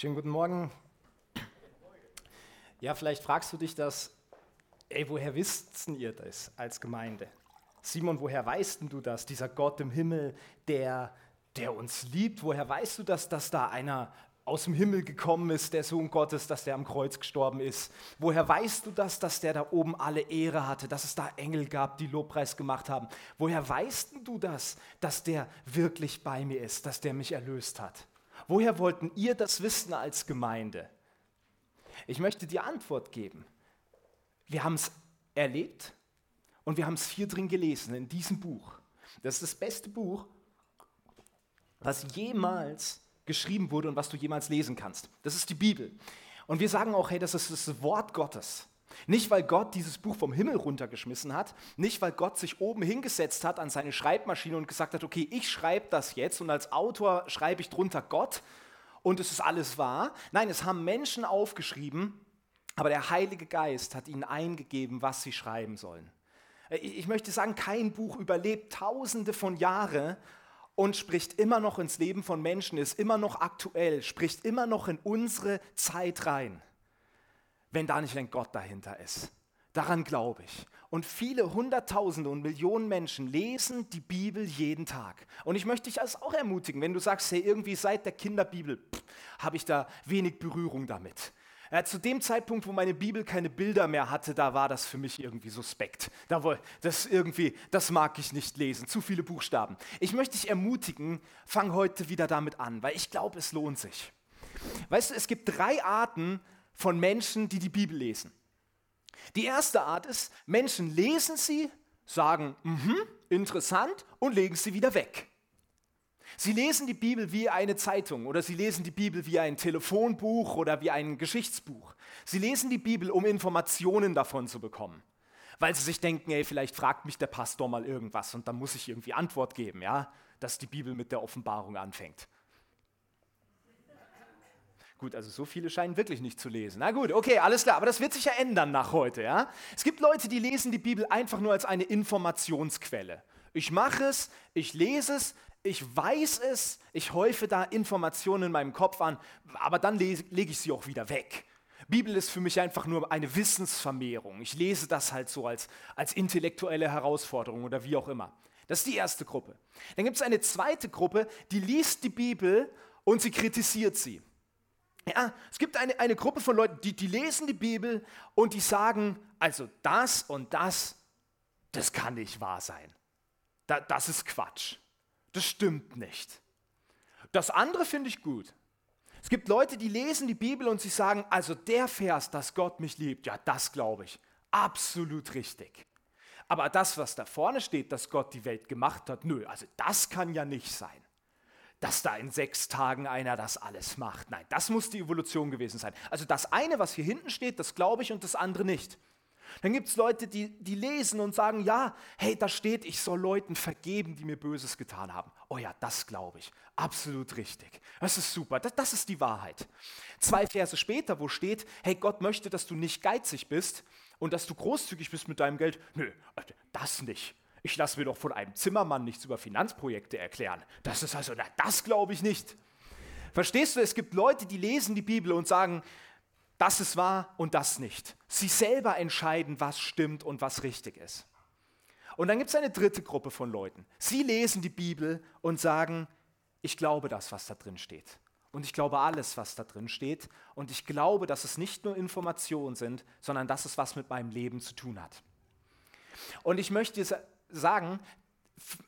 Schönen guten Morgen. Ja, vielleicht fragst du dich das, ey, woher wisst ihr das als Gemeinde? Simon, woher weißt du das? Dieser Gott im Himmel, der, der uns liebt, woher weißt du das, dass da einer aus dem Himmel gekommen ist, der Sohn Gottes, dass der am Kreuz gestorben ist? Woher weißt du das, dass der da oben alle Ehre hatte, dass es da Engel gab, die Lobpreis gemacht haben? Woher weißt du das, dass der wirklich bei mir ist, dass der mich erlöst hat? Woher wollten ihr das wissen als Gemeinde? Ich möchte die Antwort geben. Wir haben es erlebt und wir haben es hier drin gelesen, in diesem Buch. Das ist das beste Buch, was jemals geschrieben wurde und was du jemals lesen kannst. Das ist die Bibel. Und wir sagen auch, hey, das ist das Wort Gottes. Nicht, weil Gott dieses Buch vom Himmel runtergeschmissen hat, nicht, weil Gott sich oben hingesetzt hat an seine Schreibmaschine und gesagt hat, okay, ich schreibe das jetzt und als Autor schreibe ich drunter Gott und es ist alles wahr. Nein, es haben Menschen aufgeschrieben, aber der Heilige Geist hat ihnen eingegeben, was sie schreiben sollen. Ich möchte sagen, kein Buch überlebt tausende von Jahren und spricht immer noch ins Leben von Menschen, ist immer noch aktuell, spricht immer noch in unsere Zeit rein wenn da nicht ein Gott dahinter ist. Daran glaube ich. Und viele Hunderttausende und Millionen Menschen lesen die Bibel jeden Tag. Und ich möchte dich also auch ermutigen, wenn du sagst, hey, irgendwie seit der Kinderbibel habe ich da wenig Berührung damit. Ja, zu dem Zeitpunkt, wo meine Bibel keine Bilder mehr hatte, da war das für mich irgendwie suspekt. Da, das irgendwie, das mag ich nicht lesen. Zu viele Buchstaben. Ich möchte dich ermutigen, fang heute wieder damit an, weil ich glaube, es lohnt sich. Weißt du, es gibt drei Arten, von Menschen, die die Bibel lesen. Die erste Art ist, Menschen lesen sie, sagen, mhm, interessant und legen sie wieder weg. Sie lesen die Bibel wie eine Zeitung oder sie lesen die Bibel wie ein Telefonbuch oder wie ein Geschichtsbuch. Sie lesen die Bibel, um Informationen davon zu bekommen, weil sie sich denken, ey, vielleicht fragt mich der Pastor mal irgendwas und dann muss ich irgendwie Antwort geben, ja, dass die Bibel mit der Offenbarung anfängt. Gut, also so viele scheinen wirklich nicht zu lesen. Na gut, okay, alles klar, aber das wird sich ja ändern nach heute, ja? Es gibt Leute, die lesen die Bibel einfach nur als eine Informationsquelle. Ich mache es, ich lese es, ich weiß es, ich häufe da Informationen in meinem Kopf an, aber dann lege ich sie auch wieder weg. Bibel ist für mich einfach nur eine Wissensvermehrung. Ich lese das halt so als, als intellektuelle Herausforderung oder wie auch immer. Das ist die erste Gruppe. Dann gibt es eine zweite Gruppe, die liest die Bibel und sie kritisiert sie. Ja, es gibt eine, eine Gruppe von Leuten, die, die lesen die Bibel und die sagen, also das und das, das kann nicht wahr sein. Da, das ist Quatsch. Das stimmt nicht. Das andere finde ich gut. Es gibt Leute, die lesen die Bibel und sie sagen, also der Vers, dass Gott mich liebt, ja, das glaube ich. Absolut richtig. Aber das, was da vorne steht, dass Gott die Welt gemacht hat, nö, also das kann ja nicht sein dass da in sechs Tagen einer das alles macht. Nein, das muss die Evolution gewesen sein. Also das eine, was hier hinten steht, das glaube ich und das andere nicht. Dann gibt es Leute, die, die lesen und sagen, ja, hey, da steht, ich soll Leuten vergeben, die mir Böses getan haben. Oh ja, das glaube ich. Absolut richtig. Das ist super. Das, das ist die Wahrheit. Zwei Verse später, wo steht, hey, Gott möchte, dass du nicht geizig bist und dass du großzügig bist mit deinem Geld. Nö, das nicht. Ich lasse mir doch von einem Zimmermann nichts über Finanzprojekte erklären. Das ist also, na, das glaube ich nicht. Verstehst du, es gibt Leute, die lesen die Bibel und sagen, das ist wahr und das nicht. Sie selber entscheiden, was stimmt und was richtig ist. Und dann gibt es eine dritte Gruppe von Leuten. Sie lesen die Bibel und sagen, ich glaube das, was da drin steht. Und ich glaube alles, was da drin steht. Und ich glaube, dass es nicht nur Informationen sind, sondern dass es was mit meinem Leben zu tun hat. Und ich möchte sagen,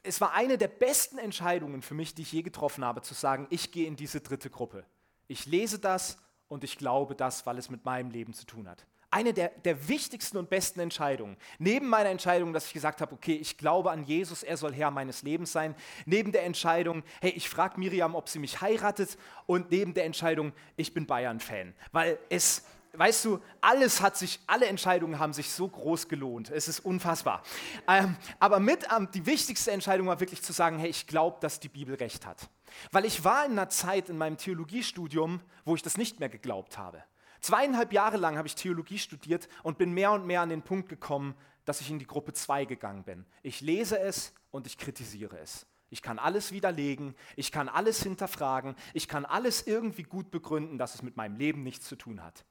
es war eine der besten Entscheidungen für mich, die ich je getroffen habe, zu sagen, ich gehe in diese dritte Gruppe. Ich lese das und ich glaube das, weil es mit meinem Leben zu tun hat. Eine der, der wichtigsten und besten Entscheidungen. Neben meiner Entscheidung, dass ich gesagt habe, okay, ich glaube an Jesus, er soll Herr meines Lebens sein. Neben der Entscheidung, hey, ich frage Miriam, ob sie mich heiratet. Und neben der Entscheidung, ich bin Bayern-Fan. Weil es, weißt du, alles hat sich, alle Entscheidungen haben sich so groß gelohnt. Es ist unfassbar. Ähm, aber mit ähm, die wichtigste Entscheidung war wirklich zu sagen, hey, ich glaube, dass die Bibel recht hat. Weil ich war in einer Zeit in meinem Theologiestudium, wo ich das nicht mehr geglaubt habe. Zweieinhalb Jahre lang habe ich Theologie studiert und bin mehr und mehr an den Punkt gekommen, dass ich in die Gruppe 2 gegangen bin. Ich lese es und ich kritisiere es. Ich kann alles widerlegen, ich kann alles hinterfragen, ich kann alles irgendwie gut begründen, dass es mit meinem Leben nichts zu tun hat.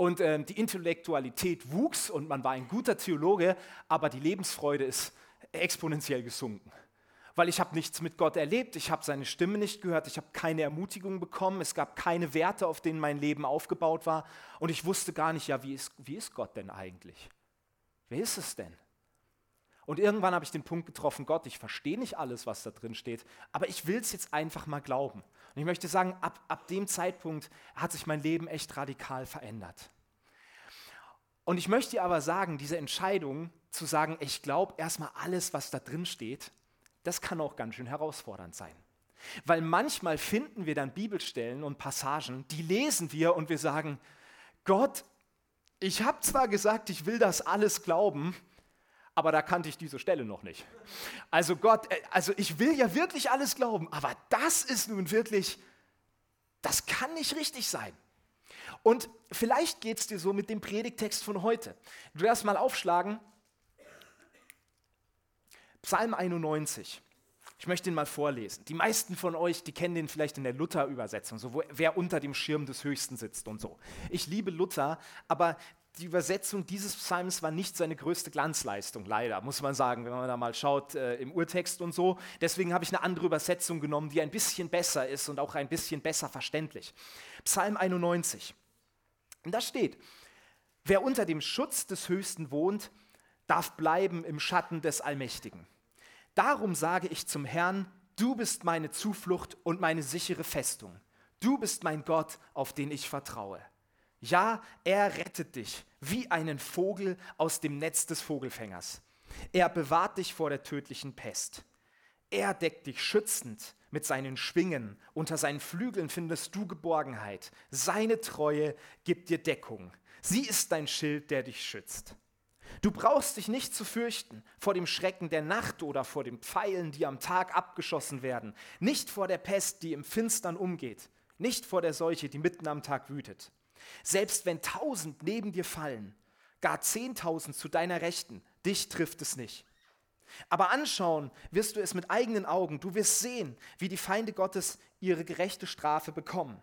Und äh, die Intellektualität wuchs und man war ein guter Theologe, aber die Lebensfreude ist exponentiell gesunken. Weil ich habe nichts mit Gott erlebt, ich habe seine Stimme nicht gehört, ich habe keine Ermutigung bekommen, es gab keine Werte, auf denen mein Leben aufgebaut war und ich wusste gar nicht, ja, wie ist, wie ist Gott denn eigentlich? Wer ist es denn? Und irgendwann habe ich den Punkt getroffen, Gott, ich verstehe nicht alles, was da drin steht, aber ich will es jetzt einfach mal glauben. Und ich möchte sagen, ab, ab dem Zeitpunkt hat sich mein Leben echt radikal verändert. Und ich möchte dir aber sagen, diese Entscheidung zu sagen, ich glaube erstmal alles, was da drin steht, das kann auch ganz schön herausfordernd sein. Weil manchmal finden wir dann Bibelstellen und Passagen, die lesen wir und wir sagen, Gott, ich habe zwar gesagt, ich will das alles glauben, aber da kannte ich diese Stelle noch nicht. Also Gott, äh, also ich will ja wirklich alles glauben, aber das ist nun wirklich, das kann nicht richtig sein. Und vielleicht geht es dir so mit dem Predigtext von heute. Du wirst mal aufschlagen, Psalm 91. Ich möchte ihn mal vorlesen. Die meisten von euch, die kennen den vielleicht in der Luther-Übersetzung, so wo, wer unter dem Schirm des Höchsten sitzt und so. Ich liebe Luther, aber die Übersetzung dieses Psalms war nicht seine größte Glanzleistung, leider, muss man sagen, wenn man da mal schaut äh, im Urtext und so. Deswegen habe ich eine andere Übersetzung genommen, die ein bisschen besser ist und auch ein bisschen besser verständlich. Psalm 91. Und da steht, wer unter dem Schutz des Höchsten wohnt, darf bleiben im Schatten des Allmächtigen. Darum sage ich zum Herrn, du bist meine Zuflucht und meine sichere Festung. Du bist mein Gott, auf den ich vertraue. Ja, er rettet dich wie einen Vogel aus dem Netz des Vogelfängers. Er bewahrt dich vor der tödlichen Pest. Er deckt dich schützend mit seinen Schwingen. Unter seinen Flügeln findest du Geborgenheit. Seine Treue gibt dir Deckung. Sie ist dein Schild, der dich schützt. Du brauchst dich nicht zu fürchten vor dem Schrecken der Nacht oder vor den Pfeilen, die am Tag abgeschossen werden, nicht vor der Pest, die im Finstern umgeht, nicht vor der Seuche, die mitten am Tag wütet. Selbst wenn tausend neben dir fallen, gar zehntausend zu deiner Rechten, dich trifft es nicht. Aber anschauen wirst du es mit eigenen Augen, du wirst sehen, wie die Feinde Gottes ihre gerechte Strafe bekommen.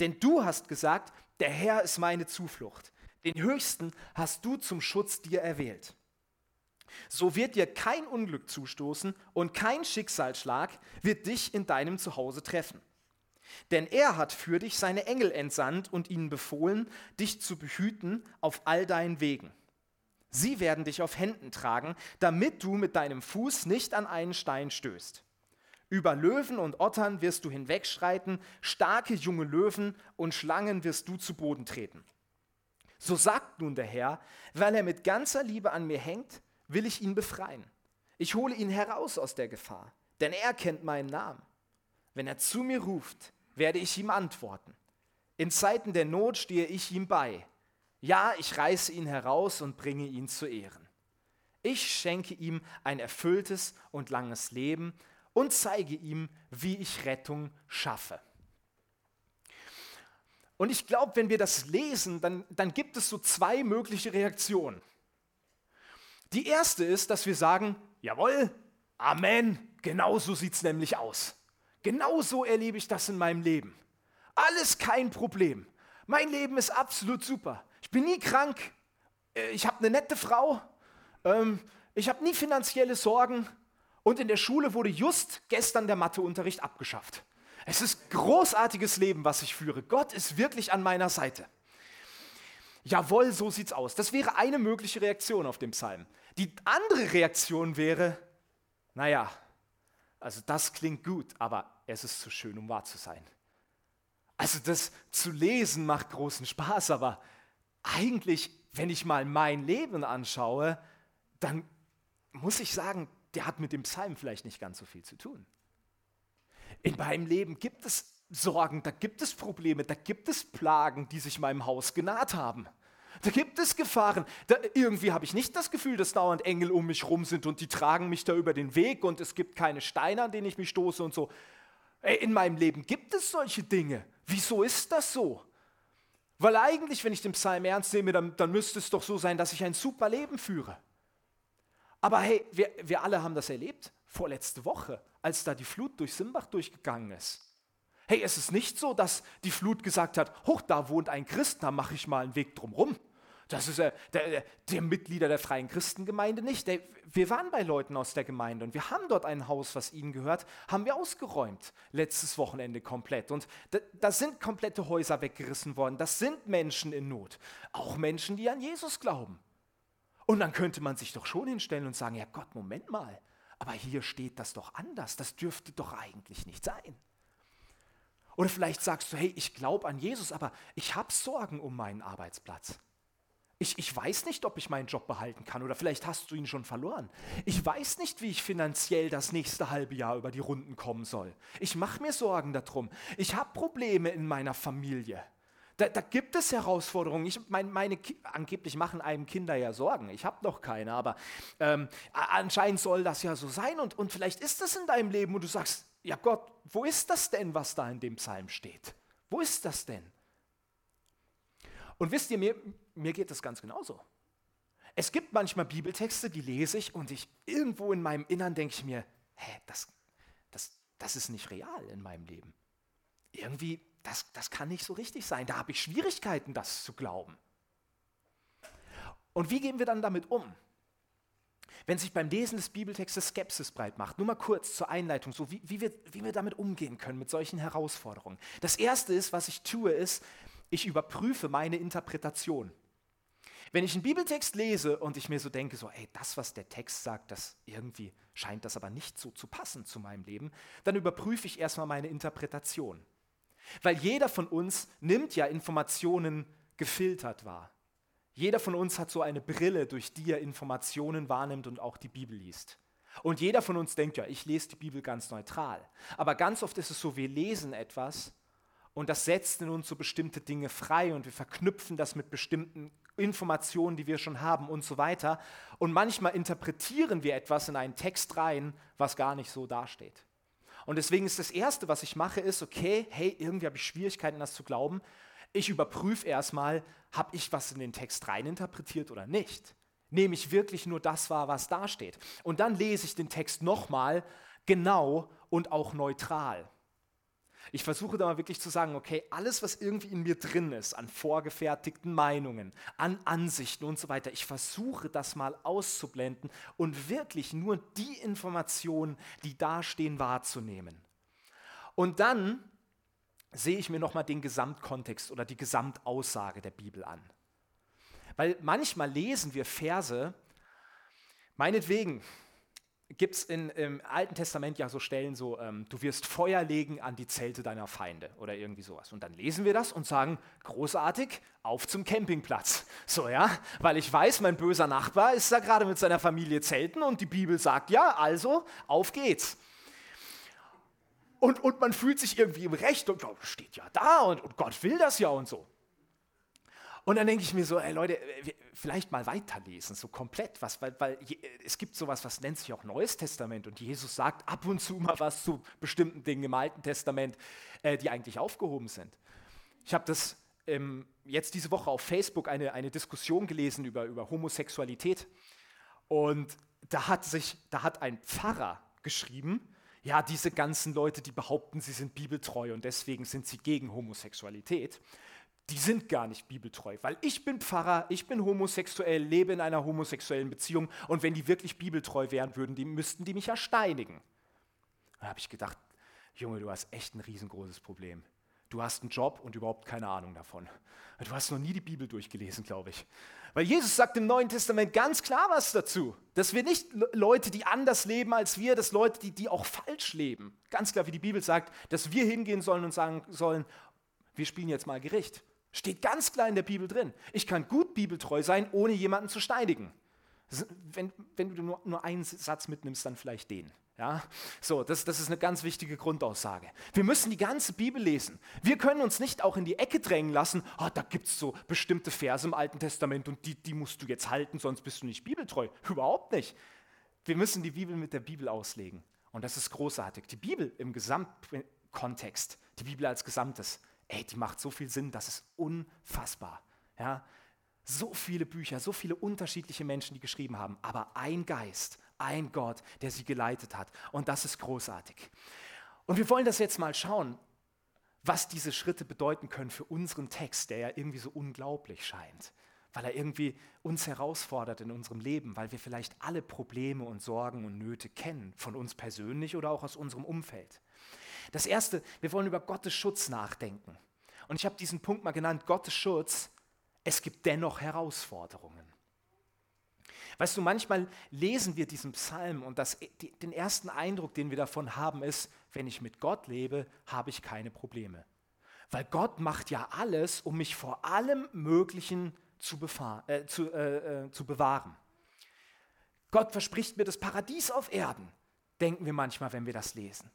Denn du hast gesagt, der Herr ist meine Zuflucht, den Höchsten hast du zum Schutz dir erwählt. So wird dir kein Unglück zustoßen und kein Schicksalsschlag wird dich in deinem Zuhause treffen. Denn er hat für dich seine Engel entsandt und ihnen befohlen, dich zu behüten auf all deinen Wegen. Sie werden dich auf Händen tragen, damit du mit deinem Fuß nicht an einen Stein stößt. Über Löwen und Ottern wirst du hinwegschreiten, starke junge Löwen und Schlangen wirst du zu Boden treten. So sagt nun der Herr, weil er mit ganzer Liebe an mir hängt, will ich ihn befreien. Ich hole ihn heraus aus der Gefahr, denn er kennt meinen Namen. Wenn er zu mir ruft, werde ich ihm antworten. In Zeiten der Not stehe ich ihm bei. Ja, ich reiße ihn heraus und bringe ihn zu Ehren. Ich schenke ihm ein erfülltes und langes Leben und zeige ihm, wie ich Rettung schaffe. Und ich glaube, wenn wir das lesen, dann, dann gibt es so zwei mögliche Reaktionen. Die erste ist, dass wir sagen, jawohl, Amen, genau so sieht es nämlich aus. Genauso erlebe ich das in meinem Leben. Alles kein Problem. Mein Leben ist absolut super. Ich bin nie krank. Äh, ich habe eine nette Frau. Ähm, ich habe nie finanzielle Sorgen. Und in der Schule wurde just gestern der Matheunterricht abgeschafft. Es ist großartiges Leben, was ich führe. Gott ist wirklich an meiner Seite. Jawohl, so sieht's aus. Das wäre eine mögliche Reaktion auf den Psalm. Die andere Reaktion wäre, naja, also das klingt gut, aber es ist zu schön, um wahr zu sein. Also das zu lesen macht großen Spaß, aber eigentlich, wenn ich mal mein Leben anschaue, dann muss ich sagen, der hat mit dem Psalm vielleicht nicht ganz so viel zu tun. In meinem Leben gibt es Sorgen, da gibt es Probleme, da gibt es Plagen, die sich meinem Haus genaht haben. Da gibt es Gefahren. Da, irgendwie habe ich nicht das Gefühl, dass dauernd Engel um mich rum sind und die tragen mich da über den Weg und es gibt keine Steine, an denen ich mich stoße und so. In meinem Leben gibt es solche Dinge. Wieso ist das so? Weil eigentlich, wenn ich den Psalm ernst nehme, dann, dann müsste es doch so sein, dass ich ein super Leben führe. Aber hey, wir, wir alle haben das erlebt, vorletzte Woche, als da die Flut durch Simbach durchgegangen ist. Hey, es ist nicht so, dass die Flut gesagt hat, hoch, da wohnt ein Christ, da mache ich mal einen Weg drumrum. Das ist äh, der, der, Mitglieder der Freien Christengemeinde nicht. Der, wir waren bei Leuten aus der Gemeinde und wir haben dort ein Haus, was ihnen gehört, haben wir ausgeräumt letztes Wochenende komplett. Und da, da sind komplette Häuser weggerissen worden. Das sind Menschen in Not. Auch Menschen, die an Jesus glauben. Und dann könnte man sich doch schon hinstellen und sagen, ja Gott, Moment mal, aber hier steht das doch anders. Das dürfte doch eigentlich nicht sein. Oder vielleicht sagst du, hey, ich glaube an Jesus, aber ich habe Sorgen um meinen Arbeitsplatz. Ich, ich weiß nicht, ob ich meinen Job behalten kann oder vielleicht hast du ihn schon verloren. Ich weiß nicht, wie ich finanziell das nächste halbe Jahr über die Runden kommen soll. Ich mache mir Sorgen darum. Ich habe Probleme in meiner Familie. Da, da, gibt es Herausforderungen. Ich mein, meine, angeblich machen einem Kinder ja Sorgen. Ich habe noch keine, aber ähm, anscheinend soll das ja so sein. Und, und vielleicht ist das in deinem Leben und du sagst, ja Gott, wo ist das denn, was da in dem Psalm steht? Wo ist das denn? Und wisst ihr, mir, mir geht das ganz genauso. Es gibt manchmal Bibeltexte, die lese ich und ich irgendwo in meinem Innern denke ich mir, hä, das, das, das ist nicht real in meinem Leben. Irgendwie, das, das kann nicht so richtig sein. Da habe ich Schwierigkeiten, das zu glauben. Und wie gehen wir dann damit um? Wenn sich beim Lesen des Bibeltextes Skepsis breit macht, nur mal kurz zur Einleitung, so wie, wie, wir, wie wir damit umgehen können mit solchen Herausforderungen. Das Erste ist, was ich tue, ist, ich überprüfe meine Interpretation. Wenn ich einen Bibeltext lese und ich mir so denke, so, ey, das, was der Text sagt, das irgendwie scheint das aber nicht so zu passen zu meinem Leben, dann überprüfe ich erstmal meine Interpretation. Weil jeder von uns nimmt ja Informationen gefiltert wahr. Jeder von uns hat so eine Brille, durch die er Informationen wahrnimmt und auch die Bibel liest. Und jeder von uns denkt ja, ich lese die Bibel ganz neutral. Aber ganz oft ist es so, wir lesen etwas und das setzt in uns so bestimmte Dinge frei und wir verknüpfen das mit bestimmten Informationen, die wir schon haben und so weiter. Und manchmal interpretieren wir etwas in einen Text rein, was gar nicht so dasteht. Und deswegen ist das Erste, was ich mache, ist, okay, hey, irgendwie habe ich Schwierigkeiten, das zu glauben. Ich überprüfe erstmal, habe ich was in den Text reininterpretiert oder nicht? Nehme ich wirklich nur das wahr, was dasteht? Und dann lese ich den Text nochmal genau und auch neutral. Ich versuche da mal wirklich zu sagen, okay, alles, was irgendwie in mir drin ist, an vorgefertigten Meinungen, an Ansichten und so weiter, ich versuche das mal auszublenden und wirklich nur die Informationen, die da stehen, wahrzunehmen. Und dann sehe ich mir nochmal den Gesamtkontext oder die Gesamtaussage der Bibel an. Weil manchmal lesen wir Verse, meinetwegen, gibt es im Alten Testament ja so Stellen so, ähm, du wirst Feuer legen an die Zelte deiner Feinde oder irgendwie sowas. Und dann lesen wir das und sagen, großartig, auf zum Campingplatz. So, ja, weil ich weiß, mein böser Nachbar ist da gerade mit seiner Familie zelten und die Bibel sagt, ja, also, auf geht's. Und, und man fühlt sich irgendwie im Recht und steht ja da und, und Gott will das ja und so. Und dann denke ich mir so, ey Leute, vielleicht mal weiterlesen, so komplett, was, weil, weil es gibt sowas, was nennt sich auch Neues Testament. Und Jesus sagt ab und zu mal was zu bestimmten Dingen im Alten Testament, äh, die eigentlich aufgehoben sind. Ich habe das ähm, jetzt diese Woche auf Facebook eine, eine Diskussion gelesen über, über Homosexualität. Und da hat sich, da hat ein Pfarrer geschrieben, ja, diese ganzen Leute, die behaupten, sie sind bibeltreu und deswegen sind sie gegen Homosexualität die sind gar nicht bibeltreu, weil ich bin Pfarrer, ich bin homosexuell, lebe in einer homosexuellen Beziehung und wenn die wirklich bibeltreu wären würden, die müssten die mich ja steinigen. Da habe ich gedacht, Junge, du hast echt ein riesengroßes Problem. Du hast einen Job und überhaupt keine Ahnung davon. Du hast noch nie die Bibel durchgelesen, glaube ich. Weil Jesus sagt im Neuen Testament ganz klar was dazu, dass wir nicht Leute, die anders leben als wir, dass Leute, die, die auch falsch leben, ganz klar wie die Bibel sagt, dass wir hingehen sollen und sagen sollen, wir spielen jetzt mal Gericht. Steht ganz klar in der Bibel drin. Ich kann gut bibeltreu sein, ohne jemanden zu steinigen. Wenn, wenn du nur, nur einen Satz mitnimmst, dann vielleicht den. Ja? So, das, das ist eine ganz wichtige Grundaussage. Wir müssen die ganze Bibel lesen. Wir können uns nicht auch in die Ecke drängen lassen, oh, da gibt es so bestimmte Verse im Alten Testament und die, die musst du jetzt halten, sonst bist du nicht bibeltreu. Überhaupt nicht. Wir müssen die Bibel mit der Bibel auslegen. Und das ist großartig. Die Bibel im Gesamtkontext, die Bibel als Gesamtes, ey, die macht so viel Sinn, das ist unfassbar. Ja? So viele Bücher, so viele unterschiedliche Menschen, die geschrieben haben, aber ein Geist, ein Gott, der sie geleitet hat. Und das ist großartig. Und wir wollen das jetzt mal schauen, was diese Schritte bedeuten können für unseren Text, der ja irgendwie so unglaublich scheint, weil er irgendwie uns herausfordert in unserem Leben, weil wir vielleicht alle Probleme und Sorgen und Nöte kennen, von uns persönlich oder auch aus unserem Umfeld. Das Erste, wir wollen über Gottes Schutz nachdenken. Und ich habe diesen Punkt mal genannt, Gottes Schutz, es gibt dennoch Herausforderungen. Weißt du, manchmal lesen wir diesen Psalm und das, den ersten Eindruck, den wir davon haben, ist, wenn ich mit Gott lebe, habe ich keine Probleme. Weil Gott macht ja alles, um mich vor allem Möglichen zu, äh, zu, äh, äh, zu bewahren. Gott verspricht mir das Paradies auf Erden, denken wir manchmal, wenn wir das lesen.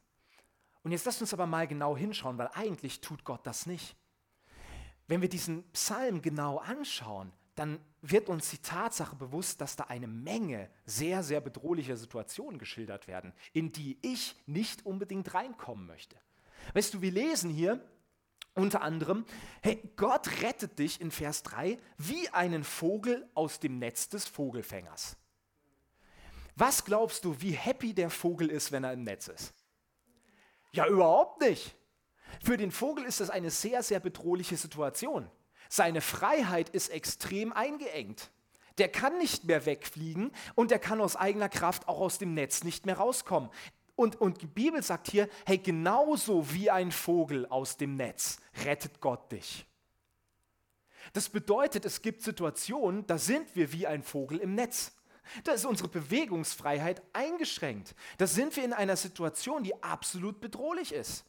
Und jetzt lasst uns aber mal genau hinschauen, weil eigentlich tut Gott das nicht. Wenn wir diesen Psalm genau anschauen, dann wird uns die Tatsache bewusst, dass da eine Menge sehr, sehr bedrohlicher Situationen geschildert werden, in die ich nicht unbedingt reinkommen möchte. Weißt du, wir lesen hier unter anderem, hey, Gott rettet dich in Vers 3 wie einen Vogel aus dem Netz des Vogelfängers. Was glaubst du, wie happy der Vogel ist, wenn er im Netz ist? Ja, überhaupt nicht. Für den Vogel ist das eine sehr, sehr bedrohliche Situation. Seine Freiheit ist extrem eingeengt. Der kann nicht mehr wegfliegen und der kann aus eigener Kraft auch aus dem Netz nicht mehr rauskommen. Und, und die Bibel sagt hier, hey, genauso wie ein Vogel aus dem Netz rettet Gott dich. Das bedeutet, es gibt Situationen, da sind wir wie ein Vogel im Netz. Da ist unsere Bewegungsfreiheit eingeschränkt. Da sind wir in einer Situation, die absolut bedrohlich ist.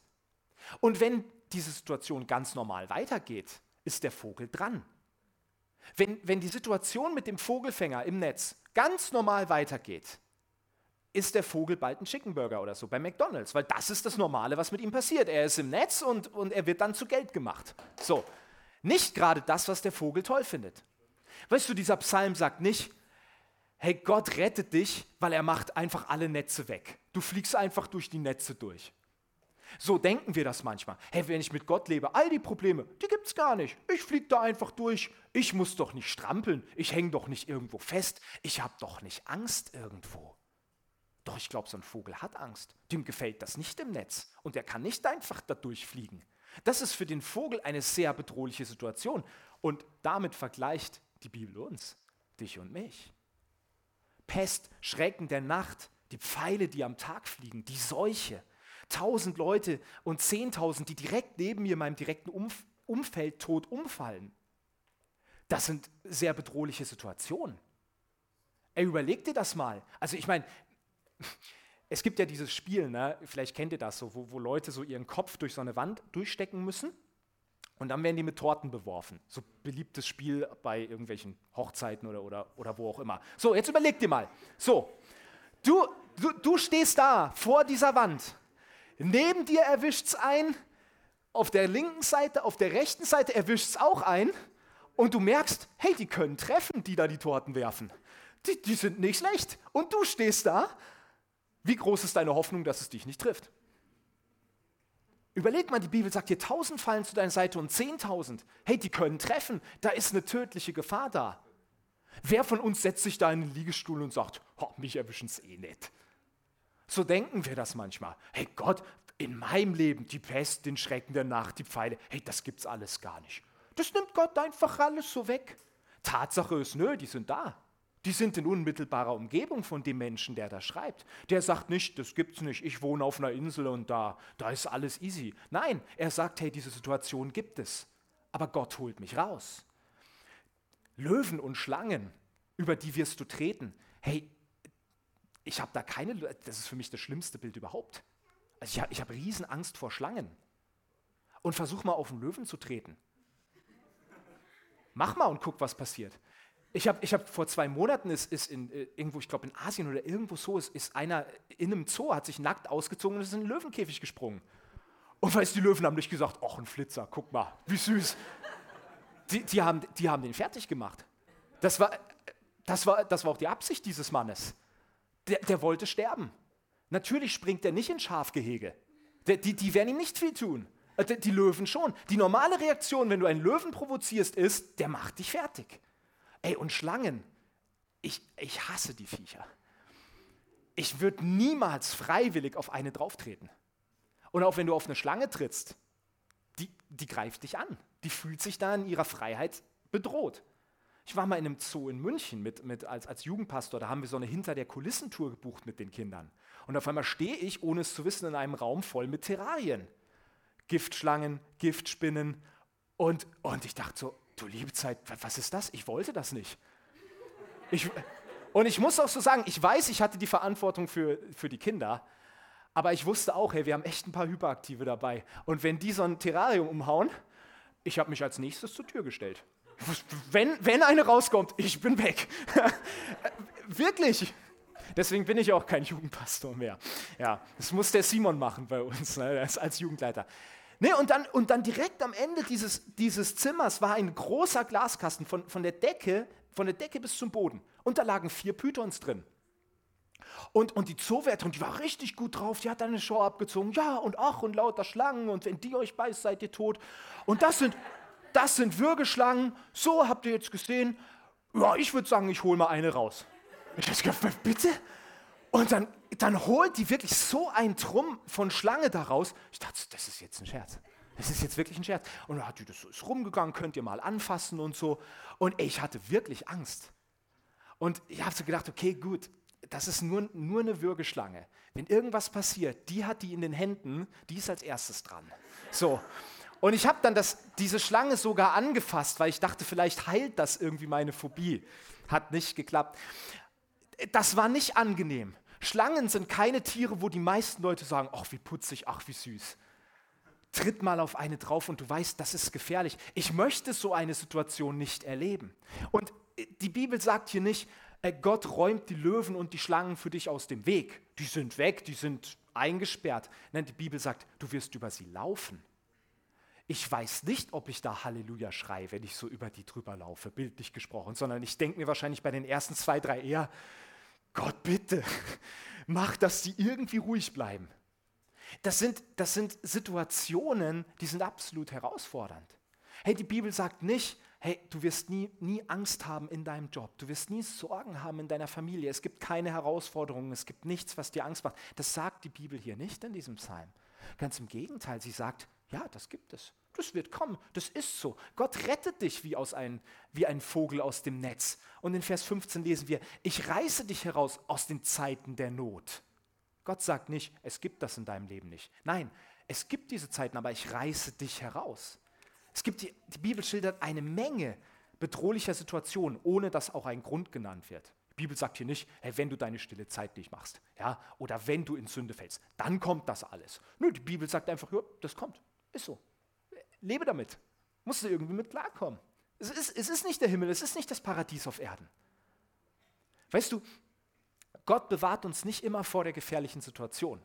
Und wenn diese Situation ganz normal weitergeht, ist der Vogel dran. Wenn, wenn die Situation mit dem Vogelfänger im Netz ganz normal weitergeht, ist der Vogel bald ein Chickenburger oder so bei McDonald's, weil das ist das Normale, was mit ihm passiert. Er ist im Netz und, und er wird dann zu Geld gemacht. So, nicht gerade das, was der Vogel toll findet. Weißt du, dieser Psalm sagt nicht, hey, Gott rettet dich, weil er macht einfach alle Netze weg. Du fliegst einfach durch die Netze durch. So denken wir das manchmal. Hey, wenn ich mit Gott lebe, all die Probleme, die gibt es gar nicht. Ich fliege da einfach durch. Ich muss doch nicht strampeln. Ich hänge doch nicht irgendwo fest. Ich habe doch nicht Angst irgendwo. Doch ich glaube, so ein Vogel hat Angst. Dem gefällt das nicht im Netz. Und er kann nicht einfach da durchfliegen. Das ist für den Vogel eine sehr bedrohliche Situation. Und damit vergleicht die Bibel uns, dich und mich. Pest, Schrecken der Nacht, die Pfeile, die am Tag fliegen, die Seuche, tausend Leute und zehntausend, die direkt neben mir in meinem direkten Umf Umfeld tot umfallen. Das sind sehr bedrohliche Situationen. Ey, überleg dir das mal. Also ich meine, es gibt ja dieses Spiel, ne? vielleicht kennt ihr das so, wo, wo Leute so ihren Kopf durch so eine Wand durchstecken müssen und dann werden die mit Torten beworfen. So beliebtes Spiel bei irgendwelchen Hochzeiten oder, oder, oder wo auch immer. So, jetzt überleg dir mal. So, du, du, du stehst da vor dieser Wand Neben dir erwischt es ein, auf der linken Seite, auf der rechten Seite erwischt es auch ein und du merkst, hey, die können treffen, die da die Torten werfen. Die, die sind nicht schlecht. Und du stehst da. Wie groß ist deine Hoffnung, dass es dich nicht trifft? Überleg mal, die Bibel sagt dir, tausend fallen zu deiner Seite und zehntausend. Hey, die können treffen. Da ist eine tödliche Gefahr da. Wer von uns setzt sich da in den Liegestuhl und sagt, oh, mich erwischen es eh nicht? So denken wir das manchmal. Hey Gott, in meinem Leben die Pest, den Schrecken der Nacht, die Pfeile, hey, das gibt's alles gar nicht. Das nimmt Gott einfach alles so weg. Tatsache ist, nö, die sind da. Die sind in unmittelbarer Umgebung von dem Menschen, der da schreibt. Der sagt nicht, das gibt's nicht, ich wohne auf einer Insel und da, da ist alles easy. Nein, er sagt, hey, diese Situation gibt es. Aber Gott holt mich raus. Löwen und Schlangen, über die wirst du treten. Hey, ich habe da keine, das ist für mich das schlimmste Bild überhaupt. Also ich habe hab riesen Angst vor Schlangen. Und versuch mal auf einen Löwen zu treten. Mach mal und guck, was passiert. Ich habe ich hab vor zwei Monaten ist, ist in, äh, irgendwo, ich glaube in Asien oder irgendwo so, ist, ist einer in einem Zoo, hat sich nackt ausgezogen und ist in einen Löwenkäfig gesprungen. Und weißt die Löwen haben nicht gesagt, ach ein Flitzer, guck mal, wie süß. Die, die, haben, die haben den fertig gemacht. Das war, das, war, das war auch die Absicht dieses Mannes. Der, der wollte sterben. Natürlich springt er nicht ins Schafgehege. Der, die, die werden ihm nicht viel tun. Äh, die Löwen schon. Die normale Reaktion, wenn du einen Löwen provozierst, ist, der macht dich fertig. Ey, und Schlangen, ich, ich hasse die Viecher. ich würde niemals freiwillig auf eine drauftreten. Und auch wenn du auf eine Schlange trittst, die, die greift dich an. Die fühlt sich da in ihrer Freiheit bedroht. Ich war mal in einem Zoo in München mit, mit, als, als Jugendpastor, da haben wir so eine Hinter der Kulissentour gebucht mit den Kindern. Und auf einmal stehe ich, ohne es zu wissen, in einem Raum voll mit Terrarien. Giftschlangen, Giftspinnen. Und, und ich dachte so, du liebe Zeit, was ist das? Ich wollte das nicht. Ich, und ich muss auch so sagen, ich weiß, ich hatte die Verantwortung für, für die Kinder, aber ich wusste auch, hey, wir haben echt ein paar Hyperaktive dabei. Und wenn die so ein Terrarium umhauen, ich habe mich als nächstes zur Tür gestellt. Wenn, wenn eine rauskommt, ich bin weg. Wirklich. Deswegen bin ich auch kein Jugendpastor mehr. Ja, das muss der Simon machen bei uns ne, als Jugendleiter. Nee, und, dann, und dann direkt am Ende dieses, dieses Zimmers war ein großer Glaskasten von, von, der Decke, von der Decke bis zum Boden. Und da lagen vier Pythons drin. Und, und die Zoowärterin, die war richtig gut drauf, die hat dann eine Show abgezogen. Ja, und ach, und lauter Schlangen, und wenn die euch beißt, seid ihr tot. Und das sind, das sind Würgeschlangen. So habt ihr jetzt gesehen. Ja, ich würde sagen, ich hole mal eine raus. Ich habe gedacht, bitte? Und dann, dann holt die wirklich so ein Trumm von Schlange daraus. Ich dachte, das ist jetzt ein Scherz. Das ist jetzt wirklich ein Scherz. Und dann hat die das so ist rumgegangen, könnt ihr mal anfassen und so. Und ich hatte wirklich Angst. Und ich habe so gedacht, okay, gut, das ist nur, nur eine Würgeschlange. Wenn irgendwas passiert, die hat die in den Händen, die ist als erstes dran. So. Und ich habe dann das, diese Schlange sogar angefasst, weil ich dachte, vielleicht heilt das irgendwie meine Phobie. Hat nicht geklappt das war nicht angenehm. Schlangen sind keine Tiere, wo die meisten Leute sagen, ach wie putzig, ach wie süß. Tritt mal auf eine drauf und du weißt, das ist gefährlich. Ich möchte so eine Situation nicht erleben. Und äh, die Bibel sagt hier nicht, äh, Gott räumt die Löwen und die Schlangen für dich aus dem Weg. Die sind weg, die sind eingesperrt. Nein, die Bibel sagt, du wirst über sie laufen. Ich weiß nicht, ob ich da Halleluja schreie, wenn ich so über die drüber laufe, bildlich gesprochen, sondern ich denke mir wahrscheinlich bei den ersten zwei, drei eher, Gott bitte, mach, dass sie irgendwie ruhig bleiben. Das sind, das sind Situationen, die sind absolut herausfordernd. Hey, die Bibel sagt nicht, hey, du wirst nie, nie Angst haben in deinem Job, du wirst nie Sorgen haben in deiner Familie, es gibt keine Herausforderungen, es gibt nichts, was dir Angst macht. Das sagt die Bibel hier nicht in diesem Psalm. Ganz im Gegenteil, sie sagt, ja, das gibt es. Das wird kommen. Das ist so. Gott rettet dich wie, aus ein, wie ein Vogel aus dem Netz. Und in Vers 15 lesen wir, ich reiße dich heraus aus den Zeiten der Not. Gott sagt nicht, es gibt das in deinem Leben nicht. Nein, es gibt diese Zeiten, aber ich reiße dich heraus. Es gibt die, die Bibel schildert eine Menge bedrohlicher Situationen, ohne dass auch ein Grund genannt wird. Die Bibel sagt hier nicht, hey, wenn du deine stille Zeit nicht machst, ja, oder wenn du in Sünde fällst, dann kommt das alles. Nö, die Bibel sagt einfach, ja, das kommt, ist so lebe damit. Musst du irgendwie mit klarkommen. Es ist, es ist nicht der Himmel, es ist nicht das Paradies auf Erden. Weißt du, Gott bewahrt uns nicht immer vor der gefährlichen Situation,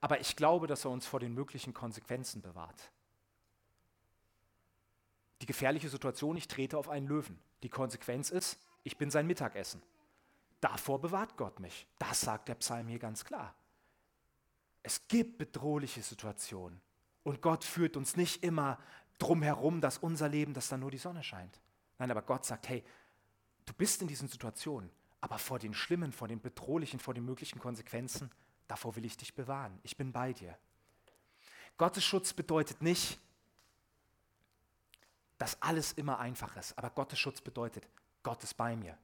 aber ich glaube, dass er uns vor den möglichen Konsequenzen bewahrt. Die gefährliche Situation, ich trete auf einen Löwen. Die Konsequenz ist, ich bin sein Mittagessen. Davor bewahrt Gott mich. Das sagt der Psalm hier ganz klar. Es gibt bedrohliche Situationen. Und Gott führt uns nicht immer drum herum, dass unser Leben, dass da nur die Sonne scheint. Nein, aber Gott sagt, hey, du bist in diesen Situationen, aber vor den schlimmen, vor den bedrohlichen, vor den möglichen Konsequenzen, davor will ich dich bewahren. Ich bin bei dir. Gottes Schutz bedeutet nicht, dass alles immer einfach ist, aber Gottes Schutz bedeutet, Gott ist bei mir.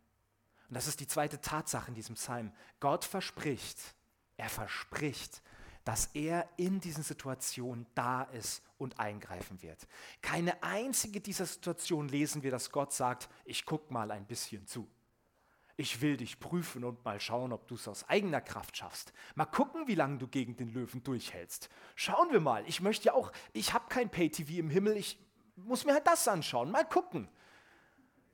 Und das ist die zweite Tatsache in diesem Psalm. Gott verspricht, er verspricht, dass er in diesen Situationen da ist und eingreifen wird. Keine einzige dieser Situationen lesen wir, dass Gott sagt, ich gucke mal ein bisschen zu. Ich will dich prüfen und mal schauen, ob du es aus eigener Kraft schaffst. Mal gucken, wie lange du gegen den Löwen durchhältst. Schauen wir mal. Ich möchte ja auch, ich habe kein Pay-TV im Himmel, ich muss mir halt das anschauen. Mal gucken.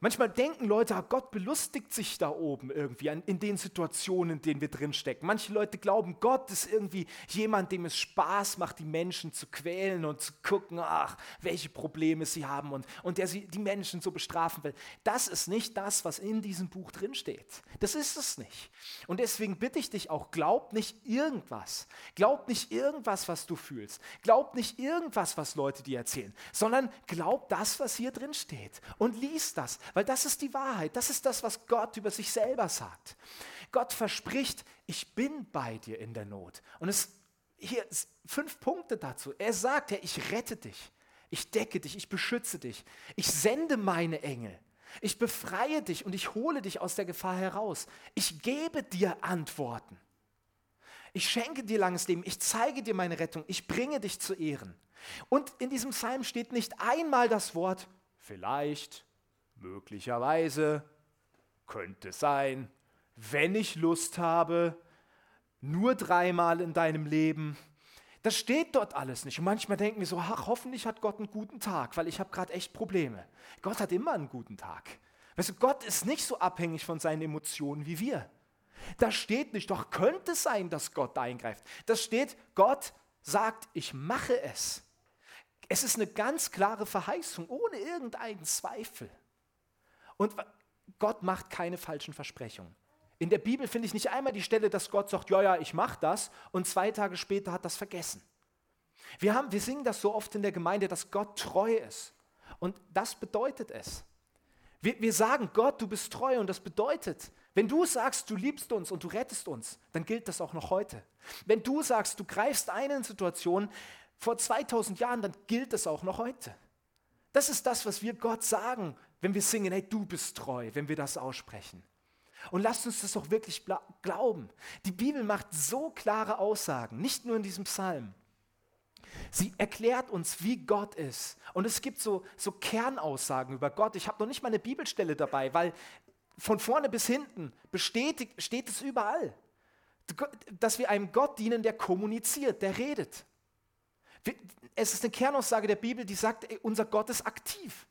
Manchmal denken Leute, ah, Gott belustigt sich da oben irgendwie in den Situationen, in denen wir drinstecken. Manche Leute glauben, Gott ist irgendwie jemand, dem es Spaß macht, die Menschen zu quälen und zu gucken, ach, welche Probleme sie haben und, und der sie, die Menschen so bestrafen will. Das ist nicht das, was in diesem Buch drinsteht. Das ist es nicht. Und deswegen bitte ich dich auch, glaub nicht irgendwas. Glaub nicht irgendwas, was du fühlst. Glaub nicht irgendwas, was Leute dir erzählen, sondern glaub das, was hier drin steht und lies das weil das ist die Wahrheit. Das ist das, was Gott über sich selber sagt. Gott verspricht, ich bin bei dir in der Not. Und es hier fünf Punkte dazu. Er sagt, ja, ich rette dich, ich decke dich, ich beschütze dich, ich sende meine Engel, ich befreie dich und ich hole dich aus der Gefahr heraus. Ich gebe dir Antworten. Ich schenke dir langes Leben, ich zeige dir meine Rettung, ich bringe dich zu Ehren. Und in diesem Psalm steht nicht einmal das Wort vielleicht, möglicherweise, könnte sein, wenn ich Lust habe, nur dreimal in deinem Leben. Das steht dort alles nicht. Und manchmal denken wir so, ach, hoffentlich hat Gott einen guten Tag, weil ich habe gerade echt Probleme. Gott hat immer einen guten Tag. Weißt du, Gott ist nicht so abhängig von seinen Emotionen wie wir. Da steht nicht, doch könnte es sein, dass Gott eingreift. Das steht, Gott sagt, ich mache es. Es ist eine ganz klare Verheißung, ohne irgendeinen Zweifel. Und Gott macht keine falschen Versprechungen. In der Bibel finde ich nicht einmal die Stelle, dass Gott sagt, ja, ja, ich mache das und zwei Tage später hat das vergessen. Wir, haben, wir singen das so oft in der Gemeinde, dass Gott treu ist. Und das bedeutet es. Wir, wir sagen, Gott, du bist treu und das bedeutet, wenn du sagst, du liebst uns und du rettest uns, dann gilt das auch noch heute. Wenn du sagst, du greifst ein in Situationen vor 2000 Jahren, dann gilt das auch noch heute. Das ist das, was wir Gott sagen, wenn wir singen, hey, du bist treu, wenn wir das aussprechen. Und lasst uns das auch wirklich glauben. Die Bibel macht so klare Aussagen, nicht nur in diesem Psalm. Sie erklärt uns, wie Gott ist. Und es gibt so, so Kernaussagen über Gott. Ich habe noch nicht mal eine Bibelstelle dabei, weil von vorne bis hinten bestätigt, steht es überall, dass wir einem Gott dienen, der kommuniziert, der redet. Es ist eine Kernaussage der Bibel, die sagt, unser Gott ist aktiv.